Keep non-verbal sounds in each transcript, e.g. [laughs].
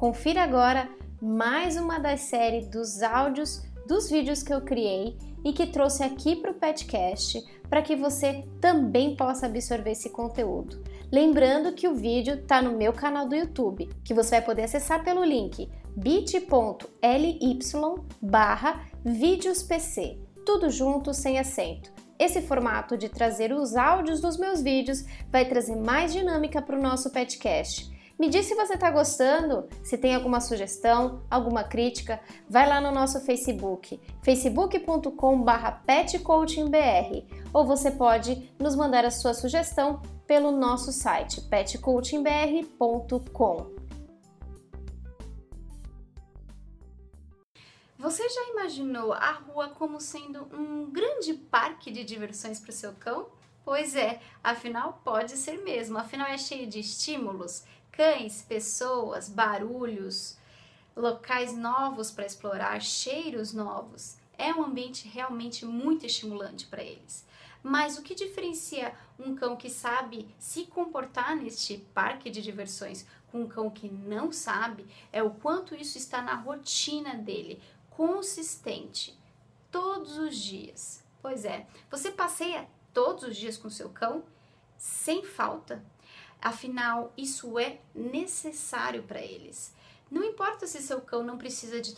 Confira agora mais uma das séries dos áudios dos vídeos que eu criei e que trouxe aqui para o Petcast para que você também possa absorver esse conteúdo. Lembrando que o vídeo está no meu canal do YouTube, que você vai poder acessar pelo link bit.ly barra vídeospc, tudo junto sem acento. Esse formato de trazer os áudios dos meus vídeos vai trazer mais dinâmica para o nosso podcast me diz se você está gostando, se tem alguma sugestão, alguma crítica, vai lá no nosso Facebook, facebook.com.br petcoachingbr, ou você pode nos mandar a sua sugestão pelo nosso site petcoachingbr.com. Você já imaginou a rua como sendo um grande parque de diversões para o seu cão? Pois é, afinal pode ser mesmo, afinal é cheio de estímulos, cães, pessoas, barulhos, locais novos para explorar, cheiros novos. É um ambiente realmente muito estimulante para eles. Mas o que diferencia um cão que sabe se comportar neste parque de diversões com um cão que não sabe é o quanto isso está na rotina dele, consistente, todos os dias. Pois é, você passeia todos os dias com seu cão sem falta? Afinal, isso é necessário para eles. Não importa se seu cão não precisa de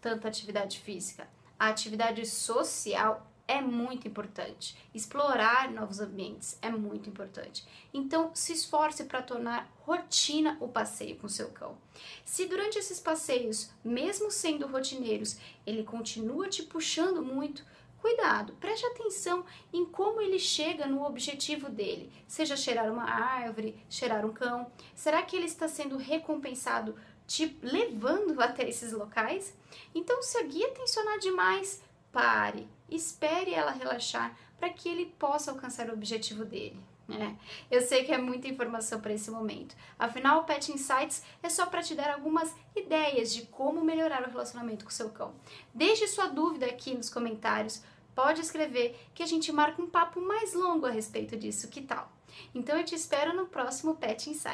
tanta atividade física, a atividade social é muito importante. Explorar novos ambientes é muito importante. Então, se esforce para tornar rotina o passeio com seu cão. Se durante esses passeios, mesmo sendo rotineiros, ele continua te puxando muito, Cuidado, preste atenção em como ele chega no objetivo dele, seja cheirar uma árvore, cheirar um cão. Será que ele está sendo recompensado te levando [laughs] até esses locais? Então, se a guia tensionar demais, pare, espere ela relaxar para que ele possa alcançar o objetivo dele. É, eu sei que é muita informação para esse momento. Afinal, o Pet Insights é só para te dar algumas ideias de como melhorar o relacionamento com seu cão. Deixe sua dúvida aqui nos comentários pode escrever que a gente marca um papo mais longo a respeito disso, que tal? Então eu te espero no próximo Pet Insight.